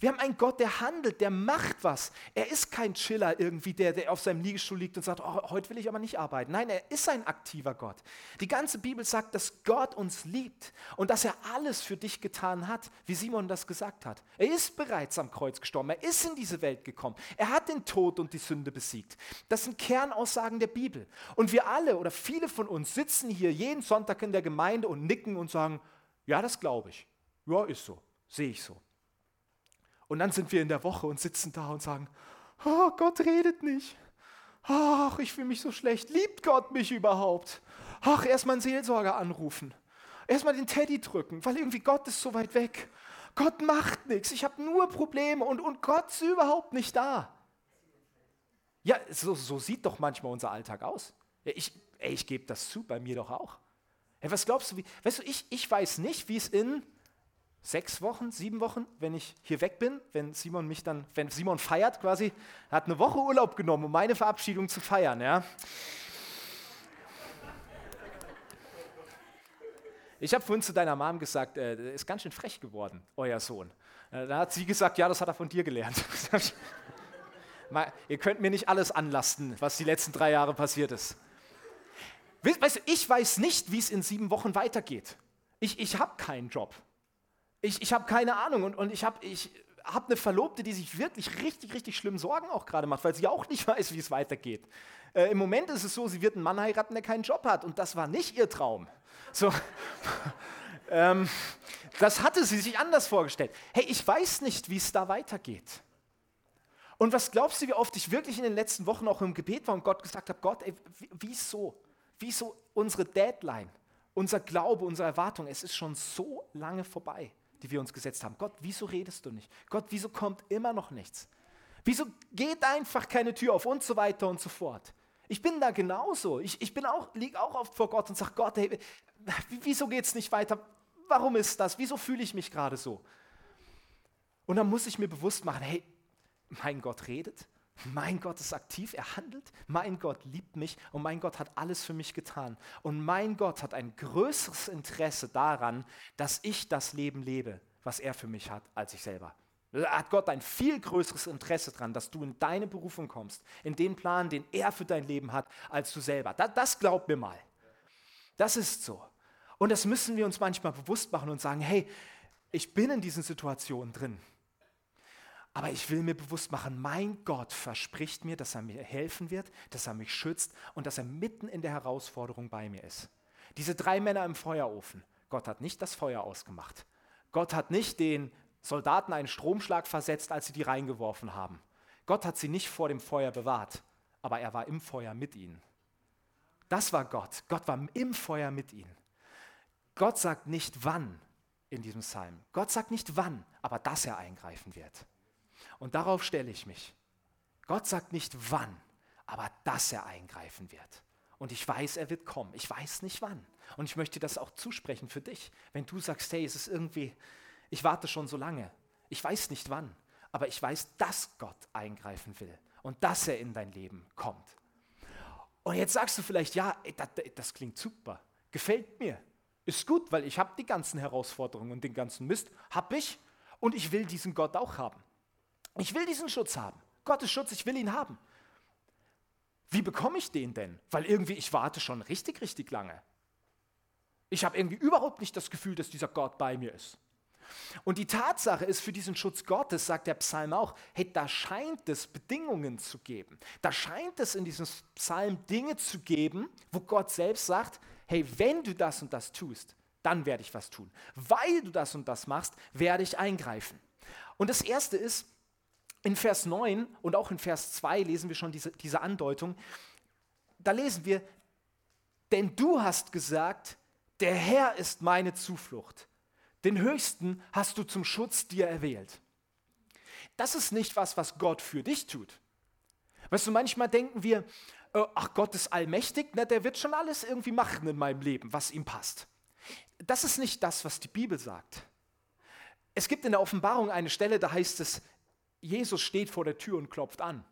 Wir haben einen Gott, der handelt, der macht was. Er ist kein Chiller irgendwie, der, der auf seinem Liegestuhl liegt und sagt, oh, heute will ich aber nicht arbeiten. Nein, er ist ein aktiver Gott. Die ganze Bibel sagt, dass Gott uns liebt und dass er alles für dich getan hat, wie Simon das gesagt hat. Er ist bereits am Kreuz gestorben, er ist in diese Welt gekommen. Er hat den Tod und die Sünde besiegt. Das sind Kernaussagen der Bibel. Und wir alle oder viele von uns sitzen hier jeden Sonntag in der Gemeinde und nicken und sagen, ja, das glaube ich. Ja, ist so, sehe ich so. Und dann sind wir in der Woche und sitzen da und sagen, oh, Gott redet nicht. Ach, ich fühle mich so schlecht. Liebt Gott mich überhaupt? Ach, erstmal einen Seelsorger anrufen. Erstmal den Teddy drücken, weil irgendwie Gott ist so weit weg. Gott macht nichts. Ich habe nur Probleme und, und Gott ist überhaupt nicht da. Ja, so, so sieht doch manchmal unser Alltag aus. Ja, ich, ich gebe das zu, bei mir doch auch. Hey, was glaubst du, wie, weißt du, ich, ich weiß nicht, wie es in sechs Wochen, sieben Wochen, wenn ich hier weg bin, wenn Simon mich dann, wenn Simon feiert quasi, hat eine Woche Urlaub genommen, um meine Verabschiedung zu feiern, ja. Ich habe vorhin zu deiner Mom gesagt, äh, ist ganz schön frech geworden, euer Sohn. Äh, da hat sie gesagt, ja, das hat er von dir gelernt. Ihr könnt mir nicht alles anlasten, was die letzten drei Jahre passiert ist. Weißt du, ich weiß nicht, wie es in sieben Wochen weitergeht. Ich, ich habe keinen Job. Ich, ich habe keine Ahnung und, und ich habe ich hab eine Verlobte, die sich wirklich richtig, richtig schlimm Sorgen auch gerade macht, weil sie auch nicht weiß, wie es weitergeht. Äh, Im Moment ist es so, sie wird einen Mann heiraten, der keinen Job hat und das war nicht ihr Traum. So. ähm, das hatte sie sich anders vorgestellt. Hey, ich weiß nicht, wie es da weitergeht. Und was glaubst du, wie oft ich wirklich in den letzten Wochen auch im Gebet war und Gott gesagt habe, Gott, ey, wieso? Wieso unsere Deadline, unser Glaube, unsere Erwartung, es ist schon so lange vorbei die wir uns gesetzt haben. Gott, wieso redest du nicht? Gott, wieso kommt immer noch nichts? Wieso geht einfach keine Tür auf und so weiter und so fort? Ich bin da genauso. Ich, ich auch, liege auch oft vor Gott und sage, Gott, hey, wieso geht es nicht weiter? Warum ist das? Wieso fühle ich mich gerade so? Und dann muss ich mir bewusst machen, hey, mein Gott redet, mein Gott ist aktiv, er handelt, mein Gott liebt mich und mein Gott hat alles für mich getan. Und mein Gott hat ein größeres Interesse daran, dass ich das Leben lebe, was er für mich hat, als ich selber. Da hat Gott ein viel größeres Interesse daran, dass du in deine Berufung kommst, in den Plan, den er für dein Leben hat, als du selber. Das, das glaub mir mal. Das ist so. Und das müssen wir uns manchmal bewusst machen und sagen, hey, ich bin in diesen Situationen drin. Aber ich will mir bewusst machen, mein Gott verspricht mir, dass er mir helfen wird, dass er mich schützt und dass er mitten in der Herausforderung bei mir ist. Diese drei Männer im Feuerofen, Gott hat nicht das Feuer ausgemacht. Gott hat nicht den Soldaten einen Stromschlag versetzt, als sie die reingeworfen haben. Gott hat sie nicht vor dem Feuer bewahrt, aber er war im Feuer mit ihnen. Das war Gott. Gott war im Feuer mit ihnen. Gott sagt nicht wann in diesem Psalm. Gott sagt nicht wann, aber dass er eingreifen wird. Und darauf stelle ich mich. Gott sagt nicht wann, aber dass er eingreifen wird. Und ich weiß, er wird kommen. Ich weiß nicht wann. Und ich möchte das auch zusprechen für dich. Wenn du sagst, hey, es ist irgendwie, ich warte schon so lange. Ich weiß nicht wann, aber ich weiß, dass Gott eingreifen will und dass er in dein Leben kommt. Und jetzt sagst du vielleicht, ja, das, das klingt super, gefällt mir, ist gut, weil ich habe die ganzen Herausforderungen und den ganzen Mist, habe ich und ich will diesen Gott auch haben. Ich will diesen Schutz haben. Gottes Schutz, ich will ihn haben. Wie bekomme ich den denn? Weil irgendwie ich warte schon richtig, richtig lange. Ich habe irgendwie überhaupt nicht das Gefühl, dass dieser Gott bei mir ist. Und die Tatsache ist, für diesen Schutz Gottes, sagt der Psalm auch, hey, da scheint es Bedingungen zu geben. Da scheint es in diesem Psalm Dinge zu geben, wo Gott selbst sagt, hey, wenn du das und das tust, dann werde ich was tun. Weil du das und das machst, werde ich eingreifen. Und das Erste ist, in Vers 9 und auch in Vers 2 lesen wir schon diese, diese Andeutung. Da lesen wir, denn du hast gesagt, der Herr ist meine Zuflucht. Den Höchsten hast du zum Schutz dir erwählt. Das ist nicht was, was Gott für dich tut. Weißt du, manchmal denken wir, äh, ach Gott ist allmächtig, ne, der wird schon alles irgendwie machen in meinem Leben, was ihm passt. Das ist nicht das, was die Bibel sagt. Es gibt in der Offenbarung eine Stelle, da heißt es, Jesus steht vor der Tür und klopft an.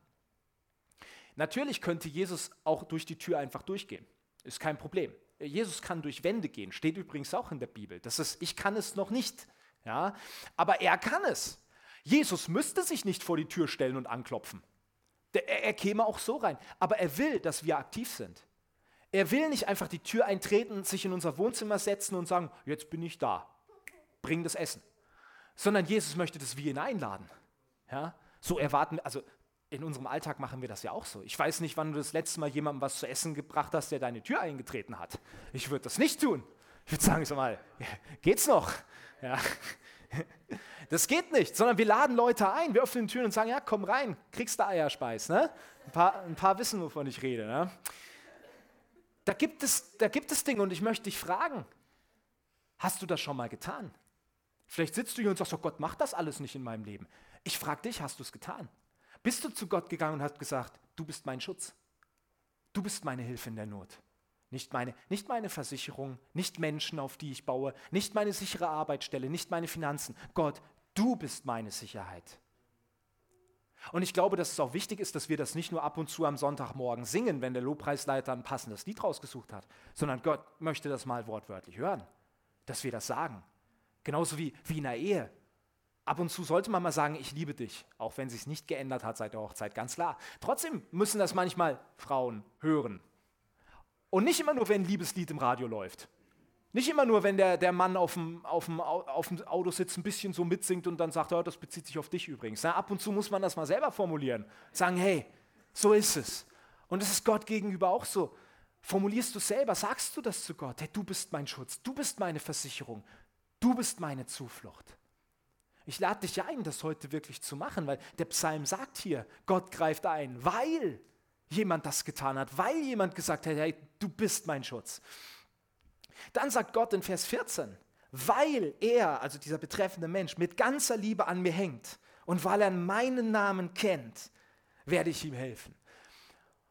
Natürlich könnte Jesus auch durch die Tür einfach durchgehen. Ist kein Problem. Jesus kann durch Wände gehen, steht übrigens auch in der Bibel. Das ist, ich kann es noch nicht. Ja? Aber er kann es. Jesus müsste sich nicht vor die Tür stellen und anklopfen. Der, er, er käme auch so rein. Aber er will, dass wir aktiv sind. Er will nicht einfach die Tür eintreten, sich in unser Wohnzimmer setzen und sagen, jetzt bin ich da, bring das Essen. Sondern Jesus möchte, dass wir ihn einladen. Ja? So erwarten, also in unserem Alltag machen wir das ja auch so. Ich weiß nicht, wann du das letzte Mal jemandem was zu essen gebracht hast, der deine Tür eingetreten hat. Ich würde das nicht tun. Ich würde sagen, sag mal, geht's noch? Ja. Das geht nicht, sondern wir laden Leute ein. Wir öffnen Türen und sagen, ja, komm rein, kriegst du Eierspeis. Ne? Ein, paar, ein paar wissen, wovon ich rede. Ne? Da, gibt es, da gibt es Dinge und ich möchte dich fragen, hast du das schon mal getan? Vielleicht sitzt du hier und sagst, oh Gott, mach das alles nicht in meinem Leben. Ich frage dich, hast du es getan? Bist du zu Gott gegangen und hast gesagt, du bist mein Schutz? Du bist meine Hilfe in der Not. Nicht meine, nicht meine Versicherung, nicht Menschen, auf die ich baue, nicht meine sichere Arbeitsstelle, nicht meine Finanzen. Gott, du bist meine Sicherheit. Und ich glaube, dass es auch wichtig ist, dass wir das nicht nur ab und zu am Sonntagmorgen singen, wenn der Lobpreisleiter ein passendes Lied rausgesucht hat, sondern Gott möchte das mal wortwörtlich hören, dass wir das sagen. Genauso wie, wie in einer Ehe. Ab und zu sollte man mal sagen, ich liebe dich, auch wenn sich nicht geändert hat seit der Hochzeit, ganz klar. Trotzdem müssen das manchmal Frauen hören. Und nicht immer nur, wenn ein Liebeslied im Radio läuft. Nicht immer nur, wenn der, der Mann auf dem, auf, dem, auf dem Autositz ein bisschen so mitsingt und dann sagt, oh, das bezieht sich auf dich übrigens. Na, ab und zu muss man das mal selber formulieren. Sagen, hey, so ist es. Und es ist Gott gegenüber auch so. Formulierst du selber, sagst du das zu Gott, hey, du bist mein Schutz, du bist meine Versicherung, du bist meine Zuflucht. Ich lade dich ein, das heute wirklich zu machen, weil der Psalm sagt hier, Gott greift ein, weil jemand das getan hat, weil jemand gesagt hat, hey, du bist mein Schutz. Dann sagt Gott in Vers 14, weil er, also dieser betreffende Mensch, mit ganzer Liebe an mir hängt und weil er meinen Namen kennt, werde ich ihm helfen.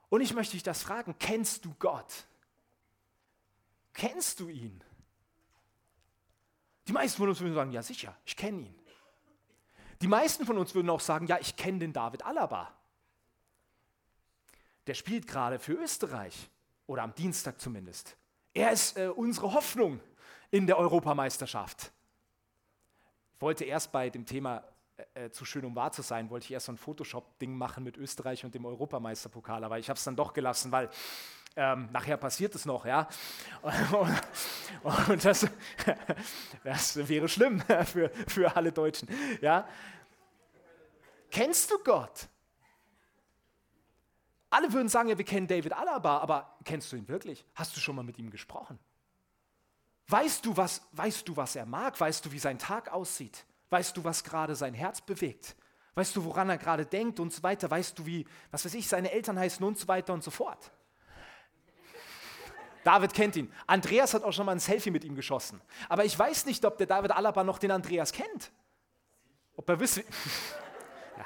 Und ich möchte dich das fragen, kennst du Gott? Kennst du ihn? Die meisten von uns würden sagen, ja sicher, ich kenne ihn. Die meisten von uns würden auch sagen, ja, ich kenne den David Alaba. Der spielt gerade für Österreich oder am Dienstag zumindest. Er ist äh, unsere Hoffnung in der Europameisterschaft. Ich wollte erst bei dem Thema äh, äh zu schön um wahr zu sein, wollte ich erst so ein Photoshop-Ding machen mit Österreich und dem Europameisterpokal, aber ich habe es dann doch gelassen, weil ähm, nachher passiert es noch, ja. Und, und das, das, wäre schlimm für, für alle Deutschen, ja. Kennst du Gott? Alle würden sagen, ja, wir kennen David Alaba, aber kennst du ihn wirklich? Hast du schon mal mit ihm gesprochen? Weißt du, was, weißt du, was er mag? Weißt du, wie sein Tag aussieht? Weißt du, was gerade sein Herz bewegt? Weißt du, woran er gerade denkt und so weiter? Weißt du, wie, was weiß ich, seine Eltern heißen und so weiter und so fort? David kennt ihn. Andreas hat auch schon mal ein Selfie mit ihm geschossen. Aber ich weiß nicht, ob der David Alaba noch den Andreas kennt. Ob er wüsste. ja.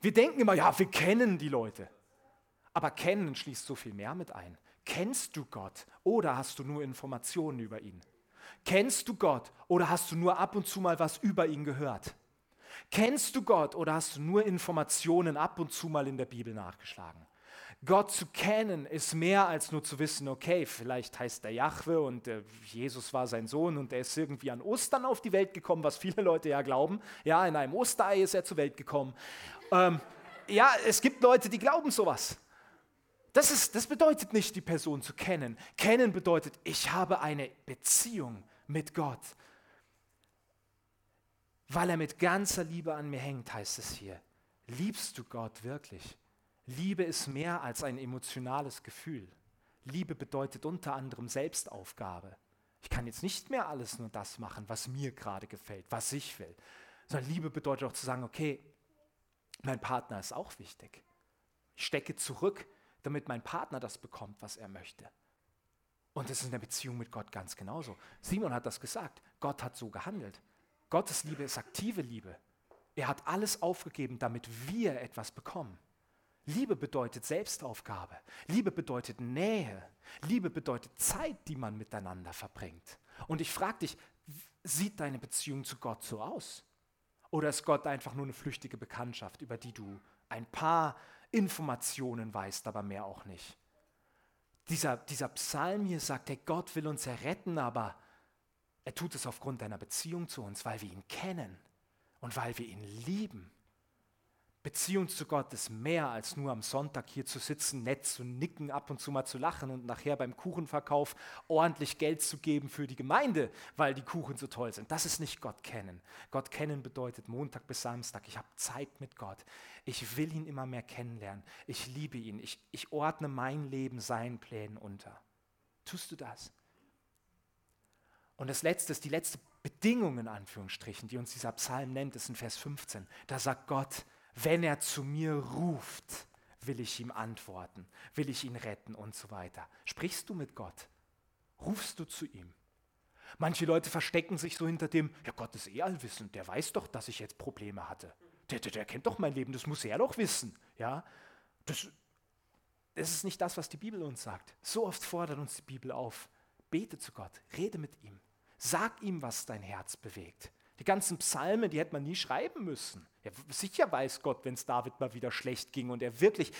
Wir denken immer, ja, wir kennen die Leute. Aber kennen schließt so viel mehr mit ein. Kennst du Gott oder hast du nur Informationen über ihn? Kennst du Gott oder hast du nur ab und zu mal was über ihn gehört? Kennst du Gott oder hast du nur Informationen ab und zu mal in der Bibel nachgeschlagen? Gott zu kennen ist mehr als nur zu wissen, okay, vielleicht heißt er Jahwe und äh, Jesus war sein Sohn und er ist irgendwie an Ostern auf die Welt gekommen, was viele Leute ja glauben. Ja, in einem Osterei ist er zur Welt gekommen. Ähm, ja, es gibt Leute, die glauben sowas. Das, ist, das bedeutet nicht, die Person zu kennen. Kennen bedeutet, ich habe eine Beziehung mit Gott. Weil er mit ganzer Liebe an mir hängt, heißt es hier. Liebst du Gott wirklich? Liebe ist mehr als ein emotionales Gefühl. Liebe bedeutet unter anderem Selbstaufgabe. Ich kann jetzt nicht mehr alles nur das machen, was mir gerade gefällt, was ich will. Sondern Liebe bedeutet auch zu sagen, okay, mein Partner ist auch wichtig. Ich stecke zurück, damit mein Partner das bekommt, was er möchte. Und das ist in der Beziehung mit Gott ganz genauso. Simon hat das gesagt. Gott hat so gehandelt. Gottes Liebe ist aktive Liebe. Er hat alles aufgegeben, damit wir etwas bekommen. Liebe bedeutet Selbstaufgabe. Liebe bedeutet Nähe. Liebe bedeutet Zeit, die man miteinander verbringt. Und ich frage dich, sieht deine Beziehung zu Gott so aus? Oder ist Gott einfach nur eine flüchtige Bekanntschaft, über die du ein paar Informationen weißt, aber mehr auch nicht? Dieser, dieser Psalm hier sagt, hey, Gott will uns erretten, aber er tut es aufgrund deiner Beziehung zu uns, weil wir ihn kennen und weil wir ihn lieben. Beziehung zu Gott ist mehr als nur am Sonntag hier zu sitzen, nett zu nicken, ab und zu mal zu lachen und nachher beim Kuchenverkauf ordentlich Geld zu geben für die Gemeinde, weil die Kuchen so toll sind. Das ist nicht Gott kennen. Gott kennen bedeutet Montag bis Samstag. Ich habe Zeit mit Gott. Ich will ihn immer mehr kennenlernen. Ich liebe ihn. Ich, ich ordne mein Leben seinen Plänen unter. Tust du das? Und das Letzte ist die letzte Bedingung in Anführungsstrichen, die uns dieser Psalm nennt, ist in Vers 15. Da sagt Gott, wenn er zu mir ruft, will ich ihm antworten, will ich ihn retten und so weiter. Sprichst du mit Gott? Rufst du zu ihm? Manche Leute verstecken sich so hinter dem, ja Gott ist eh allwissend, der weiß doch, dass ich jetzt Probleme hatte. Der, der, der kennt doch mein Leben, das muss er doch wissen. Ja? Das, das ist nicht das, was die Bibel uns sagt. So oft fordert uns die Bibel auf. Bete zu Gott, rede mit ihm. Sag ihm, was dein Herz bewegt. Die ganzen Psalmen, die hätte man nie schreiben müssen. Ja, sicher weiß Gott, wenn es David mal wieder schlecht ging und er wirklich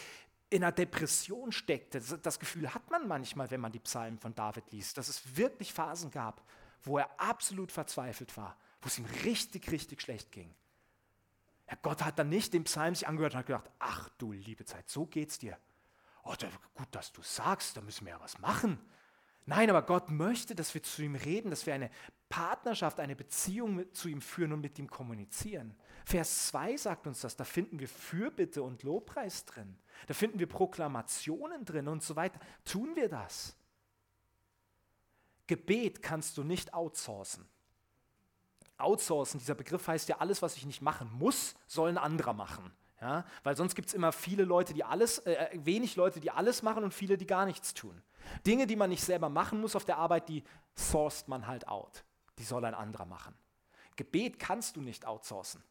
in einer Depression steckte. Das, das Gefühl hat man manchmal, wenn man die Psalmen von David liest, dass es wirklich Phasen gab, wo er absolut verzweifelt war, wo es ihm richtig, richtig schlecht ging. Ja, Gott hat dann nicht den Psalm sich angehört und hat gedacht, ach du liebe Zeit, so geht's dir. Oh, gut, dass du sagst, da müssen wir ja was machen. Nein, aber Gott möchte, dass wir zu ihm reden, dass wir eine Partnerschaft, eine Beziehung mit, zu ihm führen und mit ihm kommunizieren. Vers 2 sagt uns das, da finden wir Fürbitte und Lobpreis drin. Da finden wir Proklamationen drin und so weiter. Tun wir das? Gebet kannst du nicht outsourcen. Outsourcen, dieser Begriff heißt ja, alles, was ich nicht machen muss, soll ein anderer machen. Ja? Weil sonst gibt es immer viele Leute, die alles, äh, wenig Leute, die alles machen und viele, die gar nichts tun. Dinge, die man nicht selber machen muss auf der Arbeit, die sourced man halt out. Die soll ein anderer machen. Gebet kannst du nicht outsourcen.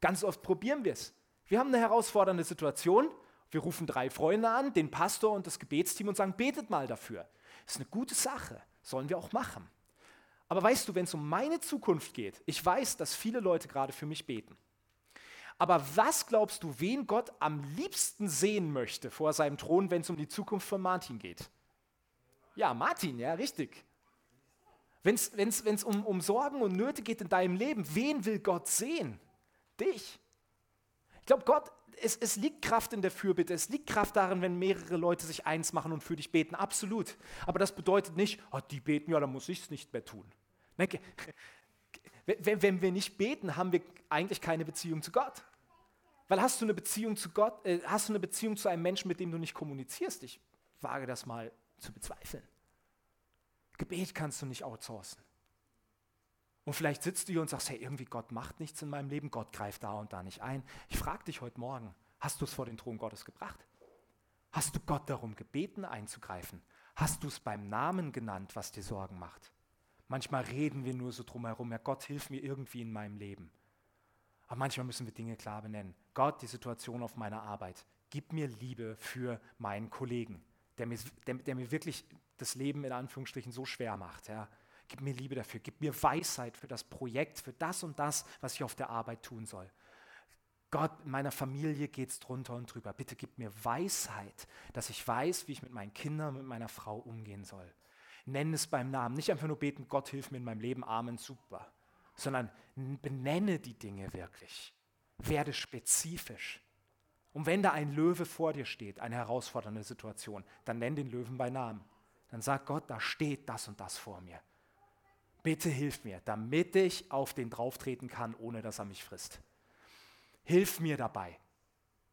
Ganz oft probieren wir es. Wir haben eine herausfordernde Situation. Wir rufen drei Freunde an, den Pastor und das Gebetsteam und sagen, betet mal dafür. Ist eine gute Sache. Sollen wir auch machen. Aber weißt du, wenn es um meine Zukunft geht, ich weiß, dass viele Leute gerade für mich beten. Aber was glaubst du, wen Gott am liebsten sehen möchte vor seinem Thron, wenn es um die Zukunft von Martin geht? Ja, Martin, ja, richtig. Wenn es um, um Sorgen und Nöte geht in deinem Leben, wen will Gott sehen? Dich. Ich glaube, Gott, es, es liegt Kraft in der Fürbitte, es liegt Kraft darin, wenn mehrere Leute sich eins machen und für dich beten, absolut. Aber das bedeutet nicht, oh, die beten, ja, dann muss ich es nicht mehr tun. Wenn, wenn wir nicht beten, haben wir eigentlich keine Beziehung zu Gott. Weil hast du eine Beziehung zu Gott, äh, hast du eine Beziehung zu einem Menschen, mit dem du nicht kommunizierst? Ich wage das mal zu bezweifeln. Gebet kannst du nicht outsourcen. Und vielleicht sitzt du hier und sagst, hey, irgendwie Gott macht nichts in meinem Leben, Gott greift da und da nicht ein. Ich frage dich heute Morgen, hast du es vor den Thron Gottes gebracht? Hast du Gott darum gebeten, einzugreifen? Hast du es beim Namen genannt, was dir Sorgen macht? Manchmal reden wir nur so drumherum, ja Gott, hilf mir irgendwie in meinem Leben. Aber manchmal müssen wir Dinge klar benennen. Gott, die Situation auf meiner Arbeit, gib mir Liebe für meinen Kollegen, der mir, der, der mir wirklich das Leben in Anführungsstrichen so schwer macht. Ja. Gib mir Liebe dafür, gib mir Weisheit für das Projekt, für das und das, was ich auf der Arbeit tun soll. Gott, in meiner Familie geht es drunter und drüber. Bitte gib mir Weisheit, dass ich weiß, wie ich mit meinen Kindern, mit meiner Frau umgehen soll. Nenn es beim Namen. Nicht einfach nur beten, Gott hilf mir in meinem Leben, Amen, super. Sondern benenne die Dinge wirklich. Werde spezifisch. Und wenn da ein Löwe vor dir steht, eine herausfordernde Situation, dann nenn den Löwen bei Namen. Dann sag Gott, da steht das und das vor mir. Bitte hilf mir, damit ich auf den drauftreten kann, ohne dass er mich frisst. Hilf mir dabei.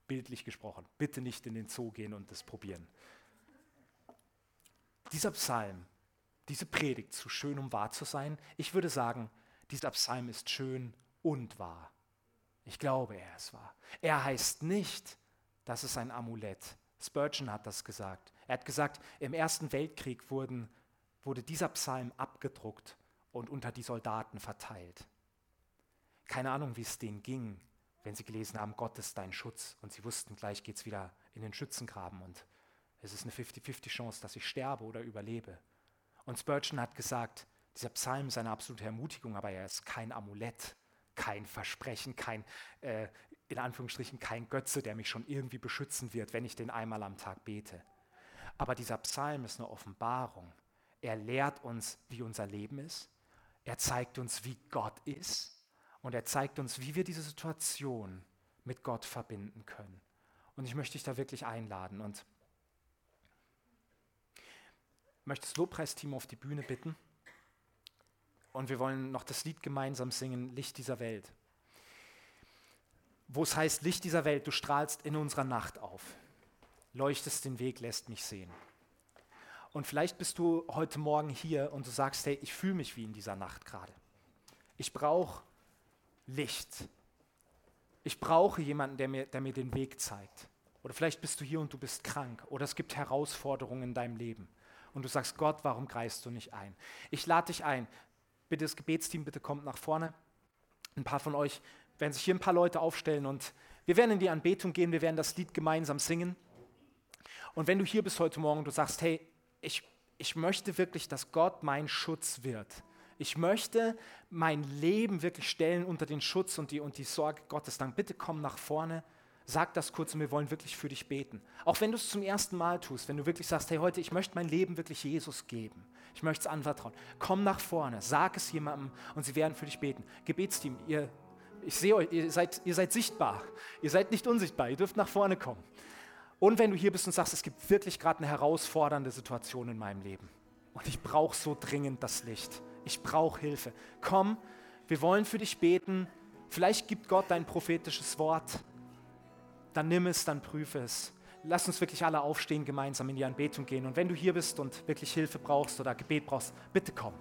Bildlich gesprochen. Bitte nicht in den Zoo gehen und das probieren. Dieser Psalm, diese Predigt, zu schön, um wahr zu sein, ich würde sagen, dieser Psalm ist schön und wahr. Ich glaube, er ist wahr. Er heißt nicht, dass es ein Amulett. Spurgeon hat das gesagt. Er hat gesagt, im Ersten Weltkrieg wurden, wurde dieser Psalm abgedruckt und unter die Soldaten verteilt. Keine Ahnung, wie es denen ging, wenn sie gelesen haben, Gott ist dein Schutz und sie wussten, gleich geht es wieder in den Schützengraben und es ist eine 50-50 Chance, dass ich sterbe oder überlebe. Und Spurgeon hat gesagt, dieser Psalm ist eine absolute Ermutigung, aber er ist kein Amulett, kein Versprechen, kein, äh, in Anführungsstrichen, kein Götze, der mich schon irgendwie beschützen wird, wenn ich den einmal am Tag bete. Aber dieser Psalm ist eine Offenbarung. Er lehrt uns, wie unser Leben ist. Er zeigt uns, wie Gott ist. Und er zeigt uns, wie wir diese Situation mit Gott verbinden können. Und ich möchte dich da wirklich einladen und möchte das Lobpreisteam auf die Bühne bitten. Und wir wollen noch das Lied gemeinsam singen, Licht dieser Welt. Wo es heißt, Licht dieser Welt, du strahlst in unserer Nacht auf, leuchtest den Weg, lässt mich sehen. Und vielleicht bist du heute Morgen hier und du sagst, hey, ich fühle mich wie in dieser Nacht gerade. Ich brauche Licht. Ich brauche jemanden, der mir, der mir den Weg zeigt. Oder vielleicht bist du hier und du bist krank. Oder es gibt Herausforderungen in deinem Leben. Und du sagst, Gott, warum greifst du nicht ein? Ich lade dich ein. Bitte das Gebetsteam, bitte kommt nach vorne. Ein paar von euch werden sich hier ein paar Leute aufstellen und wir werden in die Anbetung gehen. Wir werden das Lied gemeinsam singen. Und wenn du hier bist heute Morgen und du sagst, hey, ich, ich möchte wirklich, dass Gott mein Schutz wird ich möchte mein Leben wirklich stellen unter den Schutz und die, und die Sorge Gottes. Dann bitte komm nach vorne, sag das kurz und wir wollen wirklich für dich beten. Auch wenn du es zum ersten Mal tust, wenn du wirklich sagst, hey, heute, ich möchte mein Leben wirklich Jesus geben. Ich möchte es anvertrauen. Komm nach vorne, sag es jemandem und sie werden für dich beten. Gebetsteam, ihr, ich sehe euch, ihr seid, ihr seid sichtbar. Ihr seid nicht unsichtbar, ihr dürft nach vorne kommen. Und wenn du hier bist und sagst, es gibt wirklich gerade eine herausfordernde Situation in meinem Leben und ich brauche so dringend das Licht, ich brauche Hilfe. Komm, wir wollen für dich beten. Vielleicht gibt Gott dein prophetisches Wort. Dann nimm es, dann prüfe es. Lass uns wirklich alle aufstehen, gemeinsam in die Anbetung gehen. Und wenn du hier bist und wirklich Hilfe brauchst oder Gebet brauchst, bitte komm.